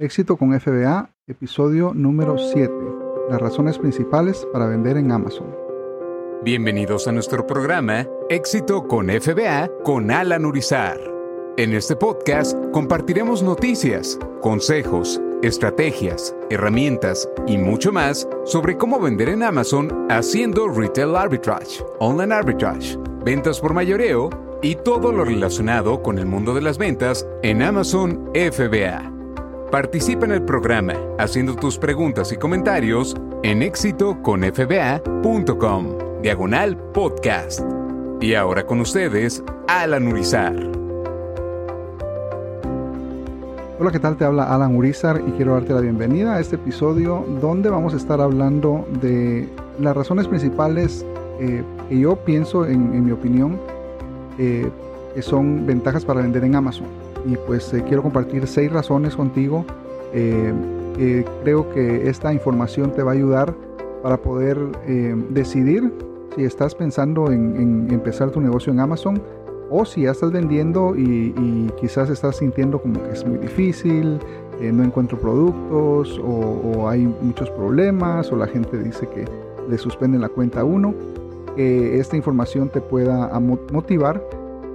Éxito con FBA, episodio número 7. Las razones principales para vender en Amazon. Bienvenidos a nuestro programa Éxito con FBA con Alan Urizar. En este podcast compartiremos noticias, consejos, estrategias, herramientas y mucho más sobre cómo vender en Amazon haciendo retail arbitrage, online arbitrage, ventas por mayoreo y todo lo relacionado con el mundo de las ventas en Amazon FBA. Participa en el programa haciendo tus preguntas y comentarios en éxitoconfba.com, diagonal podcast. Y ahora con ustedes, Alan Urizar. Hola, ¿qué tal? Te habla Alan Urizar y quiero darte la bienvenida a este episodio donde vamos a estar hablando de las razones principales eh, que yo pienso, en, mi opinión, eh, que son ventajas para vender en Amazon y pues eh, quiero compartir seis razones contigo. Eh, creo que esta información te va a ayudar para poder eh, decidir si estás pensando en, empezar tu negocio en Amazon o si ya estás vendiendo y, quizás estás sintiendo como que es muy difícil, no encuentro productos o, hay muchos problemas o la gente dice que le suspenden la cuenta a uno. Que esta información te pueda motivar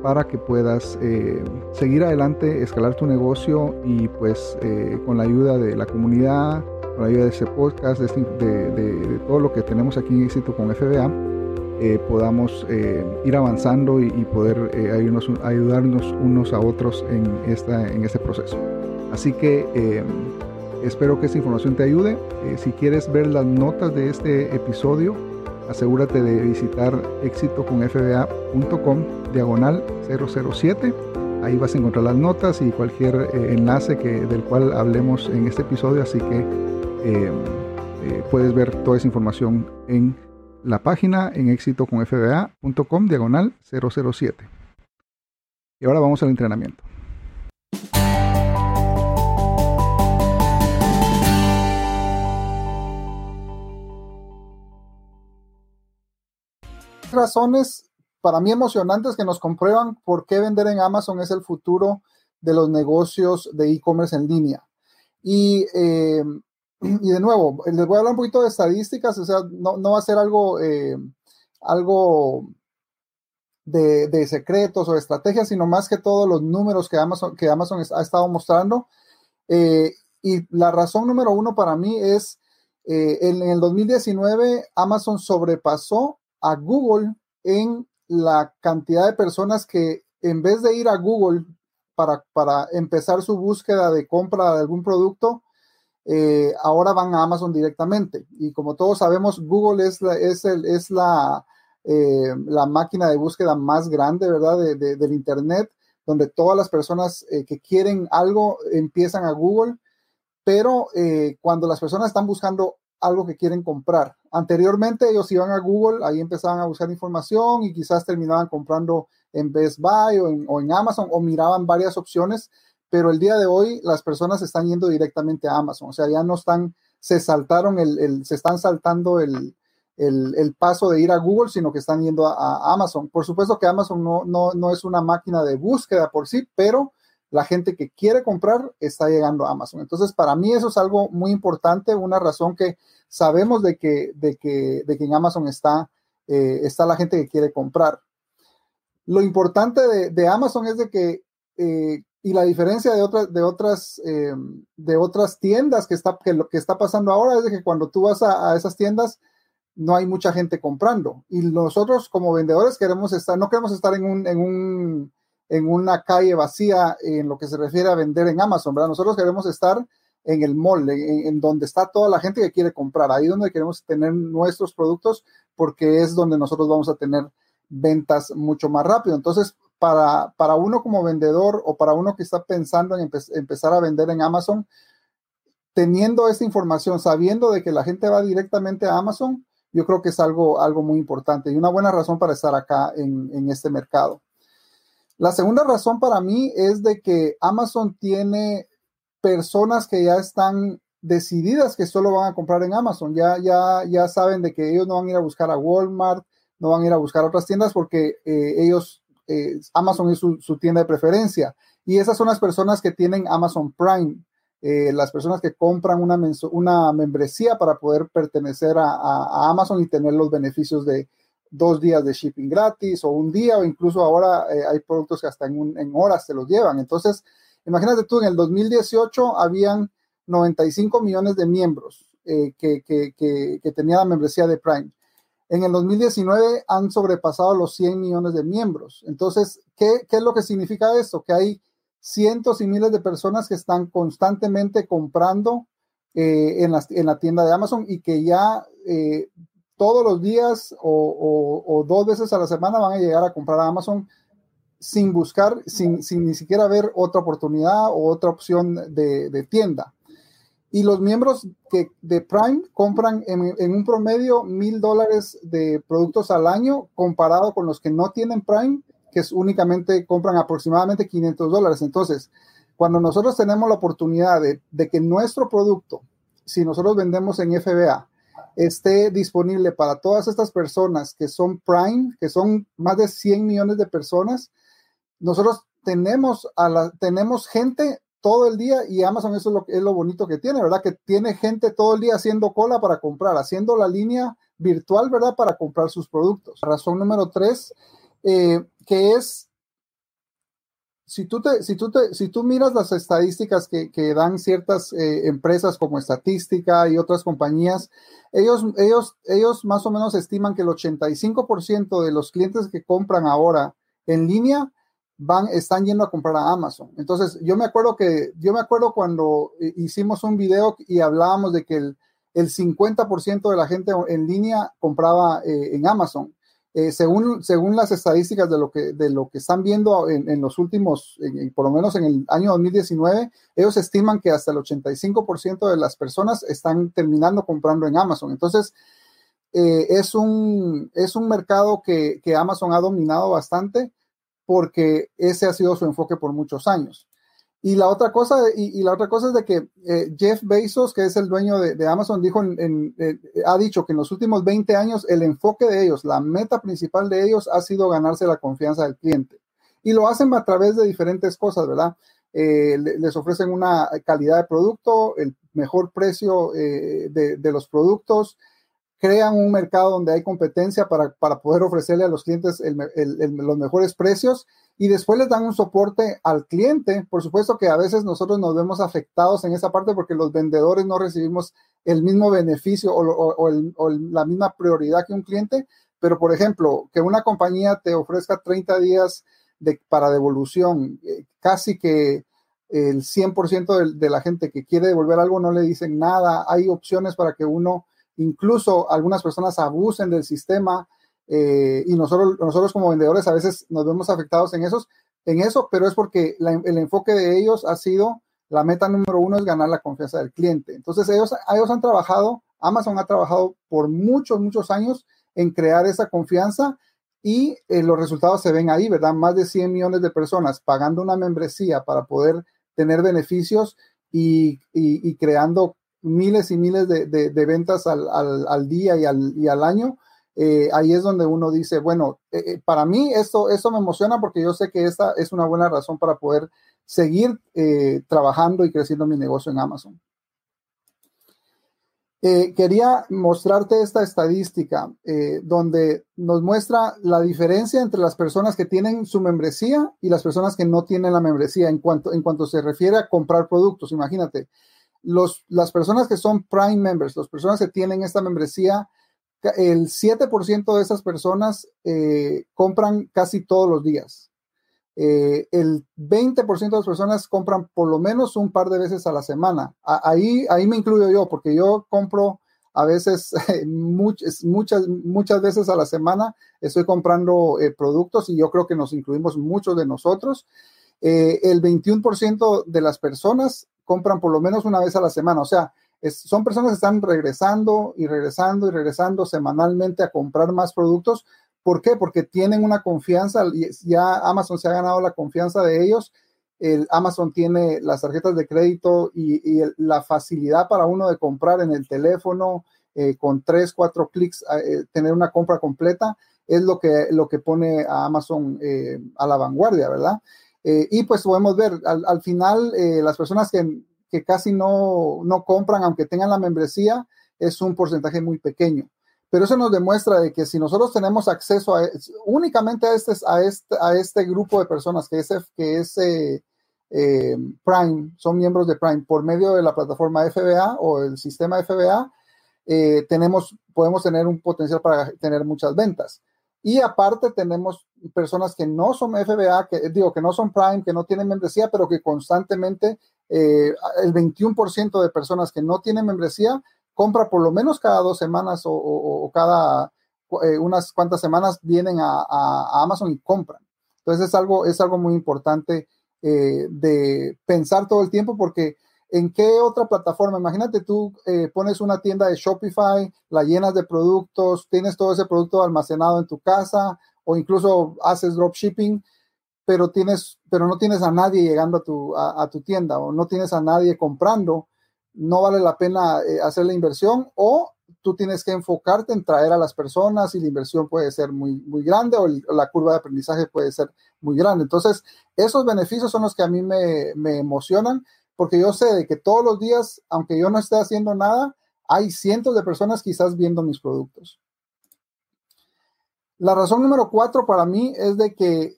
para que puedas eh, seguir adelante, escalar tu negocio y pues eh, con la ayuda de la comunidad, con la ayuda de ese podcast, de, este, todo lo que tenemos aquí en éxito con FBA, eh, podamos ir avanzando y, poder ayudarnos, ayudarnos, unos a otros en, esta, en este proceso. Así que espero que esta información te ayude. si quieres ver las notas de este episodio, asegúrate de visitar éxitoconfba.com diagonal 007. Ahí vas a encontrar las notas y cualquier eh, enlace que, del cual hablemos en este episodio, así que eh, eh, puedes ver toda esa información en la página en éxitoconfba.com diagonal 007. Y ahora vamos al entrenamiento. Razones para mí emocionantes que nos comprueban por qué vender en Amazon es el futuro de los negocios de e-commerce en línea. Y, eh, y, de nuevo, les voy a hablar un poquito de estadísticas, o sea, no, no va a ser algo, eh, algo de, de, secretos o estrategias, sino más que todos los números que Amazon, que Amazon ha estado mostrando. Eh, y la razón número uno para mí es, en el 2019 Amazon sobrepasó a Google en la cantidad de personas que en vez de ir a Google para, para empezar su búsqueda de compra de algún producto, eh, ahora van a Amazon directamente. Y como todos sabemos, Google es la, es el, es la, eh, la máquina de búsqueda más grande, ¿verdad? De, del Internet, donde todas las personas eh, que quieren algo empiezan a Google, pero cuando las personas están buscando algo que quieren comprar. Anteriormente ellos iban a Google, ahí empezaban a buscar información y quizás terminaban comprando en Best Buy o en, Amazon o miraban varias opciones, pero el día de hoy las personas están yendo directamente a Amazon, o sea, ya no están, se saltaron el, se están saltando el, el, paso de ir a Google, sino que están yendo a, Amazon. Por supuesto que Amazon no, no, no es una máquina de búsqueda por sí, pero la gente que quiere comprar está llegando a Amazon. Entonces, para mí eso es algo muy importante, una razón que sabemos de que, de que, de que en Amazon está, eh, está la gente que quiere comprar. Lo importante de, Amazon es de que, eh, y la diferencia de otras, de otras, eh, de otras tiendas que está, que lo que está pasando ahora es de que cuando tú vas a, esas tiendas, no hay mucha gente comprando. Y nosotros como vendedores queremos estar, no queremos estar en un en una calle vacía en lo que se refiere a vender en Amazon, ¿verdad? Nosotros queremos estar en el mall, en, donde está toda la gente que quiere comprar, ahí donde queremos tener nuestros productos, porque es donde nosotros vamos a tener ventas mucho más rápido. Entonces, para, para uno como vendedor o para uno que está pensando en empezar a vender en Amazon, teniendo esta información, sabiendo de que la gente va directamente a Amazon, yo creo que es algo, algo muy importante y una buena razón para estar acá en, en este mercado. La segunda razón para mí es de que Amazon tiene personas que ya están decididas que solo van a comprar en Amazon. Ya, ya, ya saben de que ellos no van a ir a buscar a Walmart, no van a ir a buscar otras tiendas porque eh, ellos, eh, Amazon es su, tienda de preferencia. Y esas son las personas que tienen Amazon Prime. eh, las personas que compran una, una membresía para poder pertenecer a, Amazon y tener los beneficios de dos días de shipping gratis o un día o incluso ahora eh, hay productos que hasta en, en horas se los llevan. Entonces, imagínate tú, en el 2018 habían 95 millones de miembros eh, que, que, que, tenían la membresía de Prime. En el 2019 han sobrepasado los 100 millones de miembros. Entonces, ¿qué, ¿qué, es lo que significa esto? Que hay cientos y miles de personas que están constantemente comprando eh, en, la, en, la, tienda de Amazon y que ya todos los días o, dos veces a la semana van a llegar a comprar a Amazon sin buscar, sin, sin ni siquiera ver otra oportunidad o otra opción de, de tienda. Y los miembros que de Prime compran en, un promedio mil dólares de productos al año comparado con los que no tienen Prime, que es únicamente compran aproximadamente 500 dólares. Entonces, cuando nosotros tenemos la oportunidad de, de que nuestro producto, si nosotros vendemos en FBA, esté disponible para todas estas personas que son Prime, que son más de 100 millones de personas, nosotros tenemos, a la, tenemos gente todo el día y Amazon eso es lo, bonito que tiene, ¿verdad? Que tiene gente todo el día haciendo cola para comprar, haciendo la línea virtual, ¿verdad? Para comprar sus productos. Razón número tres, eh, que es, si tú, te, si, tú te, si tú miras las estadísticas que, que dan ciertas eh, empresas como Estatística y otras compañías, ellos, ellos, ellos más o menos estiman que el 85% de los clientes que compran ahora en línea van, están yendo a comprar a Amazon. Entonces, yo me acuerdo que, yo me acuerdo cuando hicimos un video y hablábamos de que el, el 50% de la gente en línea compraba eh, en Amazon. Eh, según, según las estadísticas de lo que, de lo que están viendo en, los últimos, por lo menos en el año 2019, ellos estiman que hasta el 85% de las personas están terminando comprando en Amazon. Entonces, eh, es, un, es un mercado que, que Amazon ha dominado bastante porque ese ha sido su enfoque por muchos años. Y la otra cosa, y, la otra cosa es de que eh, Jeff Bezos, que es el dueño de, Amazon, dijo en, eh, ha dicho que en los últimos 20 años el enfoque de ellos, la meta principal de ellos ha sido ganarse la confianza del cliente. Y lo hacen a través de diferentes cosas, ¿verdad? Eh, les ofrecen una calidad de producto, el mejor precio de, de, los productos, crean un mercado donde hay competencia para, poder ofrecerle a los clientes los mejores precios y después les dan un soporte al cliente. Por supuesto que a veces nosotros nos vemos afectados en esa parte porque los vendedores no recibimos el mismo beneficio o, la misma prioridad que un cliente, pero por ejemplo, que una compañía te ofrezca 30 días para devolución, eh, casi que el 100% de, de la gente que quiere devolver algo no le dicen nada, hay opciones para que uno incluso algunas personas abusen del sistema eh, y nosotros, nosotros como vendedores a veces nos vemos afectados en, esos, en eso, pero es porque el enfoque de ellos ha sido, la meta número uno es ganar la confianza del cliente. Entonces ellos, ellos han trabajado, Amazon ha trabajado por muchos, muchos años en crear esa confianza y eh, los resultados se ven ahí, ¿verdad? Más de 100 millones de personas pagando una membresía para poder tener beneficios y, y, y creando miles y miles de, de, ventas al, al, al, día y al, y al año, eh, ahí es donde uno dice, bueno, eh, eh, para mí esto, me emociona porque yo sé que esta es una buena razón para poder seguir trabajando y creciendo mi negocio en Amazon. quería mostrarte esta estadística donde nos muestra la diferencia entre las personas que tienen su membresía y las personas que no tienen la membresía en cuanto, en cuanto se refiere a comprar productos. Imagínate, las personas que son Prime members, las personas que tienen esta membresía, el 7% de esas personas eh, compran casi todos los días. Eh, el 20% de las personas compran por lo menos un par de veces a la semana. ahí, ahí me incluyo yo, porque yo compro a veces, muchas, muchas, muchas veces a la semana estoy comprando eh, productos y yo creo que nos incluimos muchos de nosotros. El 21% de las personas compran por lo menos una vez a la semana. O sea, son personas que están regresando y regresando y regresando semanalmente a comprar más productos. ¿Por qué? Porque tienen una confianza, ya Amazon se ha ganado la confianza de ellos. El Amazon tiene las tarjetas de crédito y, la facilidad para uno de comprar en el teléfono eh, con tres, cuatro clics, eh, tener una compra completa, es lo que, lo que pone a Amazon eh, a la vanguardia, ¿verdad? Eh, y pues podemos ver, al, final, eh, las personas que, que casi no, no compran, aunque tengan la membresía, es un porcentaje muy pequeño. Pero eso nos demuestra de que si nosotros tenemos acceso a, únicamente a este, a, este, a este grupo de personas que es, que es eh, Prime, son miembros de Prime, por medio de la plataforma FBA o el sistema FBA, tenemos, podemos tener un potencial para tener muchas ventas. Y aparte tenemos personas que no son FBA, que digo que no son Prime, que no tienen membresía, pero que constantemente el 21% de personas que no tienen membresía compra por lo menos cada dos semanas o, cada eh, unas cuantas semanas vienen a, Amazon y compran. Entonces es algo, es algo muy importante eh, de pensar todo el tiempo porque en qué otra plataforma, imagínate tú eh, pones una tienda de Shopify, la llenas de productos, tienes todo ese producto almacenado en tu casa o incluso haces dropshipping, pero tienes, pero no tienes a nadie llegando a tu, a tu tienda o no tienes a nadie comprando no vale la pena eh, hacer la inversión o tú tienes que enfocarte en traer a las personas y la inversión puede ser muy, muy grande o, la curva de aprendizaje puede ser muy grande. Entonces, esos beneficios son los que a mí me, me emocionan porque yo sé de que todos los días, aunque yo no esté haciendo nada, hay cientos de personas quizás viendo mis productos. La razón número cuatro para mí es de que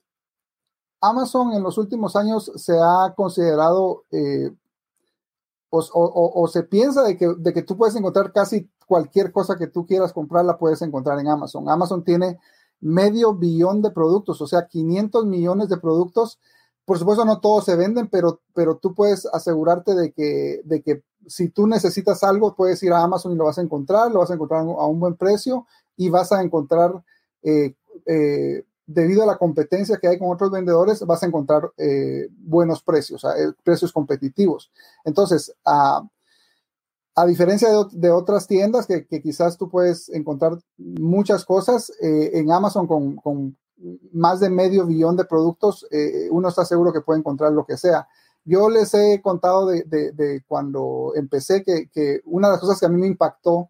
Amazon en los últimos años se ha considerado eh, o, se piensa de que, de que tú puedes encontrar casi cualquier cosa que tú quieras comprar, la puedes encontrar en Amazon. Amazon tiene medio billón de productos, o sea, 500 millones de productos. Por supuesto, no todos se venden, pero, pero tú puedes asegurarte de que, de que si tú necesitas algo, puedes ir a Amazon y lo vas a encontrar, lo vas a encontrar a un buen precio y vas a encontrar eh, eh, debido a la competencia que hay con otros vendedores, vas a encontrar eh, buenos precios, precios competitivos. Entonces, a, diferencia de, otras tiendas que, quizás tú puedes encontrar muchas cosas, en Amazon con, más de medio billón de productos, uno está seguro que puede encontrar lo que sea. Yo les he contado de, cuando empecé que, que, una de las cosas que a mí me impactó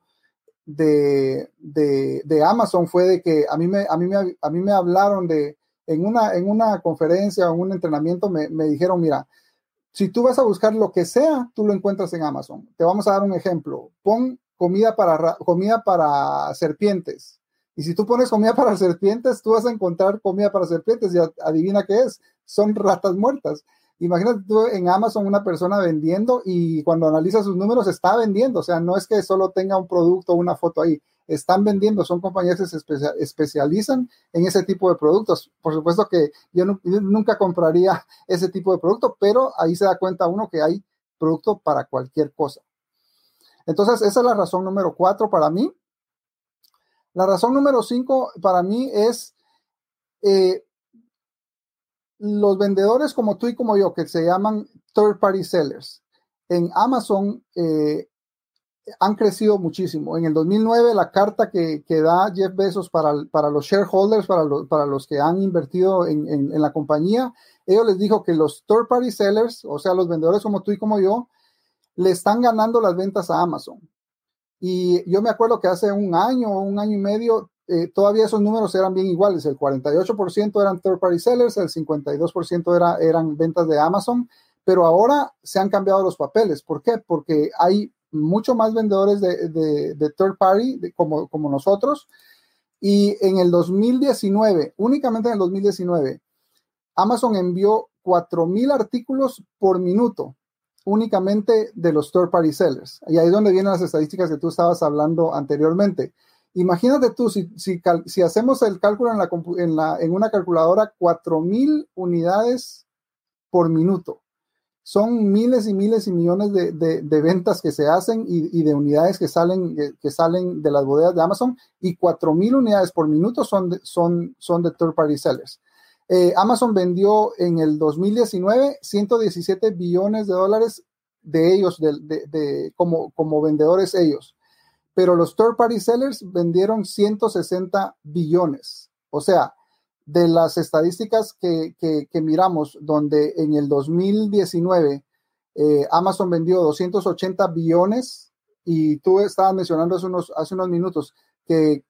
de, de, Amazon fue de que a mí me, a mí me, a mí me hablaron de, en una, en una conferencia o en un entrenamiento, me, me dijeron, mira, si tú vas a buscar lo que sea, tú lo encuentras en Amazon. Te vamos a dar un ejemplo. Pon comida para, comida para serpientes. Y si tú pones comida para serpientes, tú vas a encontrar comida para serpientes y adivina qué es. Son ratas muertas. Imagínate tú en Amazon una persona vendiendo y cuando analiza sus números está vendiendo, o sea, no es que solo tenga un producto o una foto ahí, están vendiendo, son compañías que se especializan en ese tipo de productos. Por supuesto que yo, nunca compraría ese tipo de producto, pero ahí se da cuenta uno que hay producto para cualquier cosa. Entonces, esa es la razón número cuatro para mí. La razón número cinco para mí es eh, los vendedores como tú y como yo, que se llaman third party sellers, en Amazon eh, han crecido muchísimo. En el 2009, la carta que, da Jeff Bezos para, para los shareholders, para, para los que han invertido en, en, la compañía, ellos les dijo que los third party sellers, o sea, los vendedores como tú y como yo, le están ganando las ventas a Amazon. Y yo me acuerdo que hace un año o un año y medio eh, todavía esos números eran bien iguales. El 48% eran third party sellers, el 52% era, eran ventas de Amazon, pero ahora se han cambiado los papeles. ¿Por qué? Porque hay mucho más vendedores de, third party como, como nosotros. Y en el 2019, únicamente en el 2019, Amazon envió 4.000 artículos por minuto únicamente de los third party sellers. Y ahí es donde vienen las estadísticas que tú estabas hablando anteriormente. Imagínate tú, si, si, hacemos el cálculo en, la, en, la, en una calculadora, 4.000 unidades por minuto. Son miles y miles y millones de, de, ventas que se hacen y, y, de unidades que salen, salen de las bodegas de Amazon y 4.000 unidades por minuto son de, son, son de third party sellers. Eh, Amazon vendió en el 2019 117 billones de dólares de ellos, como, vendedores ellos pero los third party sellers vendieron 160 billones. O sea, de las estadísticas que, miramos, donde en el 2019 eh, Amazon vendió 280 billones y tú estabas mencionando unos, hace unos minutos que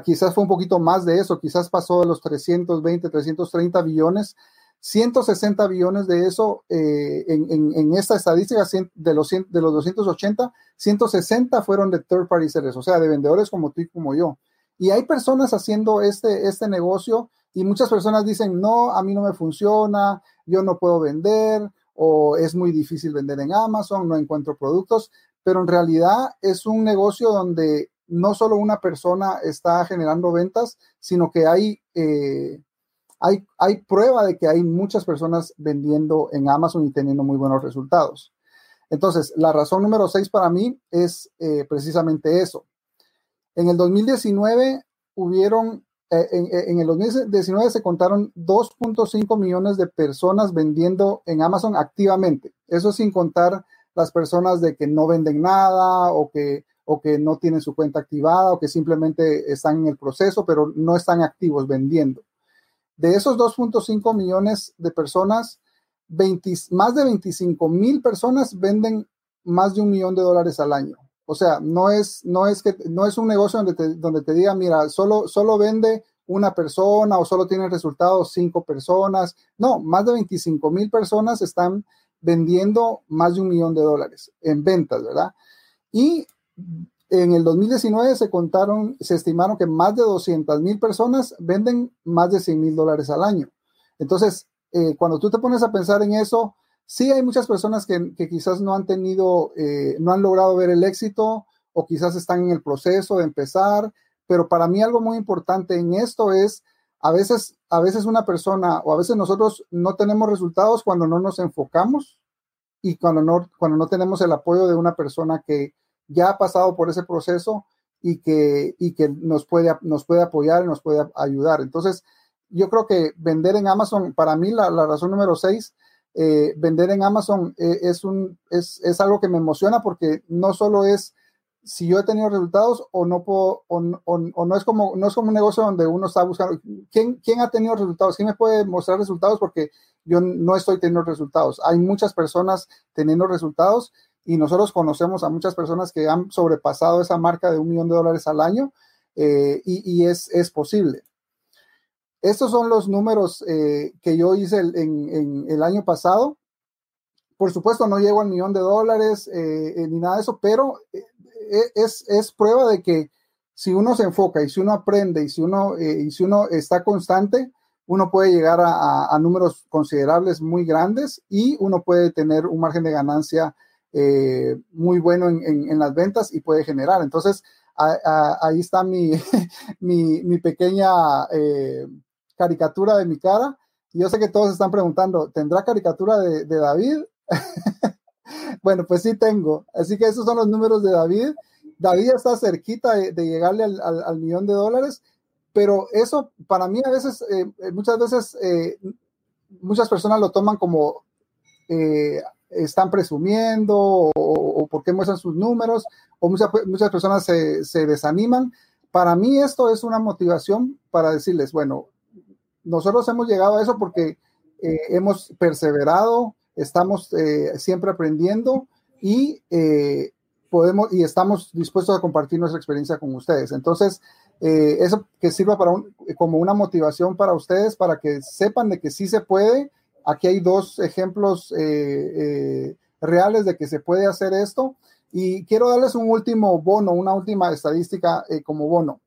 quizás fue un poquito más de eso, quizás pasó de los 320, 330 billones. 160 billones de eso eh, en, esta estadística de los, de los 280, 160 fueron de third party sellers, o sea, de vendedores como tú y como yo. Y hay personas haciendo este, este negocio y muchas personas dicen, no, a mí no me funciona, yo no puedo vender o es muy difícil vender en Amazon, no encuentro productos, pero en realidad es un negocio donde no solo una persona está generando ventas, sino que hay... Eh, hay, prueba de que hay muchas personas vendiendo en Amazon y teniendo muy buenos resultados. Entonces, la razón número seis para mí es eh, precisamente eso. En el 2019 hubieron, eh, en, el 2019 se contaron 2.5 millones de personas vendiendo en Amazon activamente. Eso sin contar las personas de que no venden nada o que, o que no tienen su cuenta activada o que simplemente están en el proceso, pero no están activos vendiendo. De esos 2.5 millones de personas, más de 25 mil personas venden más de un millón de dólares al año. O sea, no es, no es, que, no es un negocio donde te, donde te diga, mira, solo, solo vende una persona o solo tiene resultados cinco personas. No, más de 25 mil personas están vendiendo más de un millón de dólares en ventas, ¿verdad? Y en el 2019 se contaron, se estimaron que más de 200 mil personas venden más de 100 mil dólares al año. Entonces, eh, cuando tú te pones a pensar en eso, sí hay muchas personas que, quizás no han tenido, eh, no han logrado ver el éxito o quizás están en el proceso de empezar, pero para mí algo muy importante en esto es, a veces, a veces una persona o a veces nosotros no tenemos resultados cuando no nos enfocamos y cuando no, cuando no tenemos el apoyo de una persona que, ya ha pasado por ese proceso y que, y que nos, puede, nos puede apoyar y nos puede ayudar. Entonces, yo creo que vender en Amazon, para mí la, razón número seis, eh, vender en Amazon eh, es, un, es, es, algo que me emociona porque no solo es si yo he tenido resultados o no puedo, o, no, es como, no es como un negocio donde uno está buscando, ¿quién, ¿quién ha tenido resultados? ¿Quién me puede mostrar resultados? Porque yo no estoy teniendo resultados. Hay muchas personas teniendo resultados y nosotros conocemos a muchas personas que han sobrepasado esa marca de un millón de dólares al año eh, y, es, es, posible. Estos son los números eh, que yo hice en, el año pasado. Por supuesto, no llego al millón de dólares eh, ni nada de eso, pero es, es, prueba de que si uno se enfoca y si uno aprende y si uno, y si uno está constante, uno puede llegar a, a, números considerables muy grandes y uno puede tener un margen de ganancia eh, muy bueno en, las ventas y puede generar. Entonces, ahí está mi, mi, pequeña eh, caricatura de mi cara. Yo sé que todos están preguntando, ¿tendrá caricatura de, David? bueno, pues sí tengo. Así que esos son los números de David. David está cerquita de, llegarle al, millón de dólares, pero eso para mí a veces, eh, muchas veces, muchas personas lo toman como están presumiendo o, por qué muestran sus números o muchas, muchas personas se, se, desaniman. Para mí esto es una motivación para decirles, bueno, nosotros hemos llegado a eso porque eh, hemos perseverado, estamos eh, siempre aprendiendo y eh, podemos y estamos dispuestos a compartir nuestra experiencia con ustedes. Entonces, eso que sirva para como una motivación para ustedes, para que sepan de que sí se puede Aquí hay dos ejemplos eh, eh, reales de que se puede hacer esto. Y quiero darles un último bono, una última estadística eh, como bono.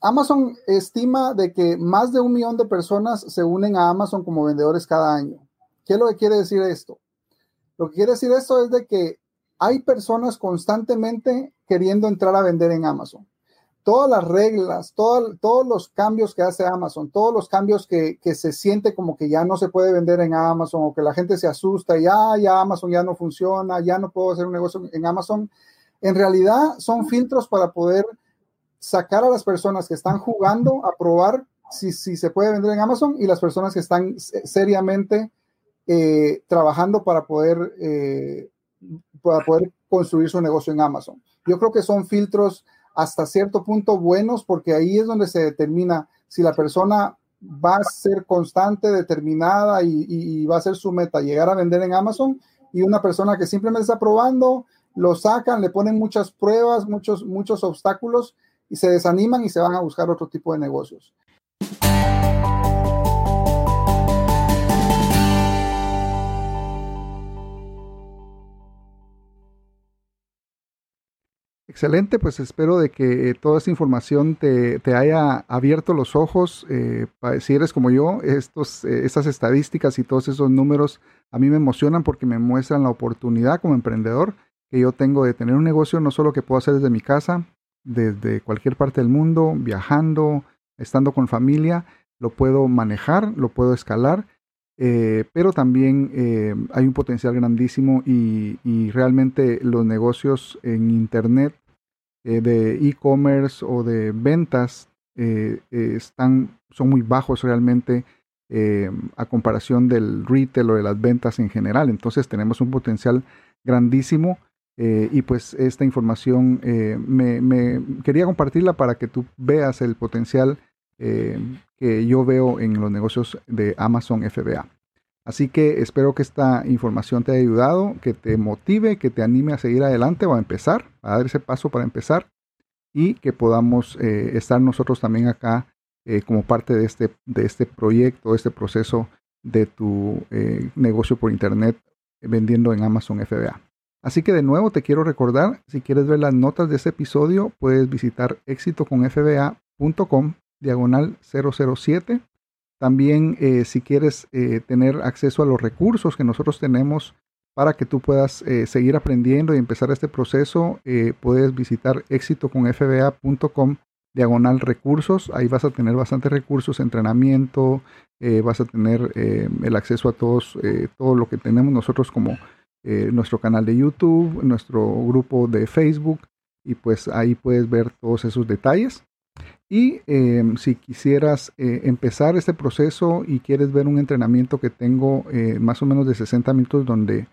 Amazon estima de que más de un millón de personas se unen a Amazon como vendedores cada año. ¿Qué es lo que quiere decir esto? Lo que quiere decir esto es de que hay personas constantemente queriendo entrar a vender en Amazon todas las reglas, todos los cambios que hace Amazon, todos los cambios que, se siente como que ya no se puede vender en Amazon o que la gente se asusta, ya, ya Amazon ya no funciona, ya no puedo hacer un negocio en Amazon, en realidad son filtros para poder sacar a las personas que están jugando a probar si, si se puede vender en Amazon y las personas que están seriamente eh, trabajando para poder, eh, para poder construir su negocio en Amazon. Yo creo que son filtros hasta cierto punto buenos porque ahí es donde se determina si la persona va a ser constante, determinada y, va a ser su meta llegar a vender en Amazon y una persona que simplemente está probando, lo sacan, le ponen muchas pruebas, muchos, muchos obstáculos y se desaniman y se van a buscar otro tipo de negocios. Excelente, pues espero de que eh, toda esta información te, haya abierto los ojos. Eh, si eres como yo, estos, eh, estas estadísticas y todos esos números a mí me emocionan porque me muestran la oportunidad como emprendedor que yo tengo de tener un negocio no solo que puedo hacer desde mi casa, desde cualquier parte del mundo, viajando, estando con familia, lo puedo manejar, lo puedo escalar, pero también hay un potencial grandísimo y, realmente los negocios en Internet eh, de e-commerce o de ventas eh, eh, están, son muy bajos realmente a comparación del retail o de las ventas en general. Entonces tenemos un potencial grandísimo y pues esta información me, me, quería compartirla para que tú veas el potencial que yo veo en los negocios de Amazon FBA. Así que espero que esta información te haya ayudado, que te motive, que te anime a seguir adelante o a empezar, a dar ese paso para empezar y que podamos eh, estar nosotros también acá eh, como parte de este, de este proyecto, este proceso de tu eh, negocio por internet vendiendo en Amazon FBA. Así que de nuevo te quiero recordar, si quieres ver las notas de este episodio, puedes visitar exitoconfba.com diagonal 007 también eh, si quieres eh, tener acceso a los recursos que nosotros tenemos para que tú puedas eh, seguir aprendiendo y empezar este proceso, puedes visitar éxitoconfba.com diagonal recursos. Ahí vas a tener bastantes recursos, entrenamiento, vas a tener el acceso a todos, todo lo que tenemos nosotros como nuestro canal de YouTube, nuestro grupo de Facebook y pues ahí puedes ver todos esos detalles. Y em, si quisieras eh, empezar este proceso y quieres ver un entrenamiento que tengo eh, más o menos de 60 minutos donde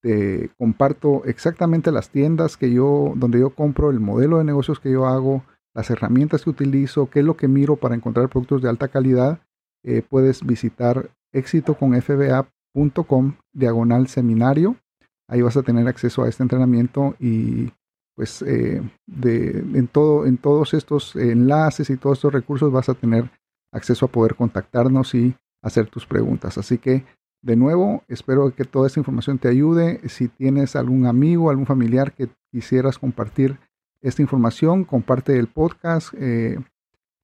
te comparto exactamente las tiendas que yo, donde yo compro, el modelo de negocios que yo hago, las herramientas que utilizo, qué es lo que miro para encontrar productos de alta calidad, eh, puedes visitar éxitoconfba.com diagonal seminario. Ahí vas a tener acceso a este entrenamiento y pues eh, de, en, todo, en todos estos enlaces y todos estos recursos vas a tener acceso a poder contactarnos y hacer tus preguntas. Así que, de nuevo, espero que toda esta información te ayude. Si tienes algún amigo, algún familiar que quisieras compartir esta información, comparte el podcast eh,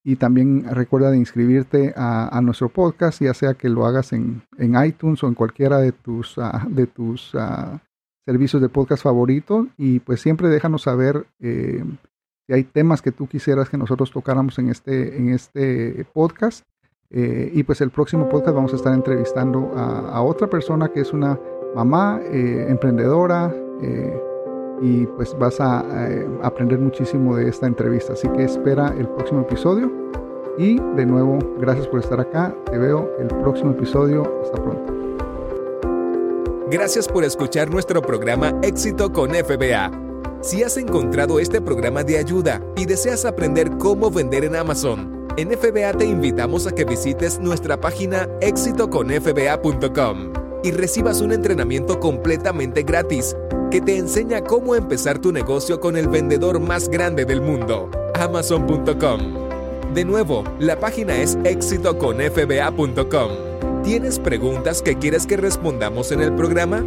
y también recuerda de inscribirte a, nuestro podcast, ya sea que lo hagas en, iTunes o en cualquiera de tus, ah, de tus ah, servicios de podcast favorito y pues siempre déjanos saber eh, si hay temas que tú quisieras que nosotros tocáramos en este, en este podcast. Eh, y pues el próximo podcast vamos a estar entrevistando a, otra persona que es una mamá eh, emprendedora y pues vas a aprender muchísimo de esta entrevista. Así que espera el próximo episodio. Y de nuevo, gracias por estar acá. Te veo el próximo episodio. Hasta pronto. Gracias por escuchar nuestro programa Éxito con FBA. Si has encontrado este programa de ayuda y deseas aprender cómo vender en Amazon, en FBA te invitamos a que visites nuestra página exitoconfba.com y recibas un entrenamiento completamente gratis que te enseña cómo empezar tu negocio con el vendedor más grande del mundo, amazon.com. De nuevo, la página es exitoconfba.com. ¿Tienes preguntas que quieres que respondamos en el programa?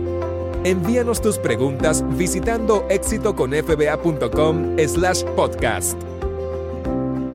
Envíanos tus preguntas visitando éxitoconfba.com slash podcast.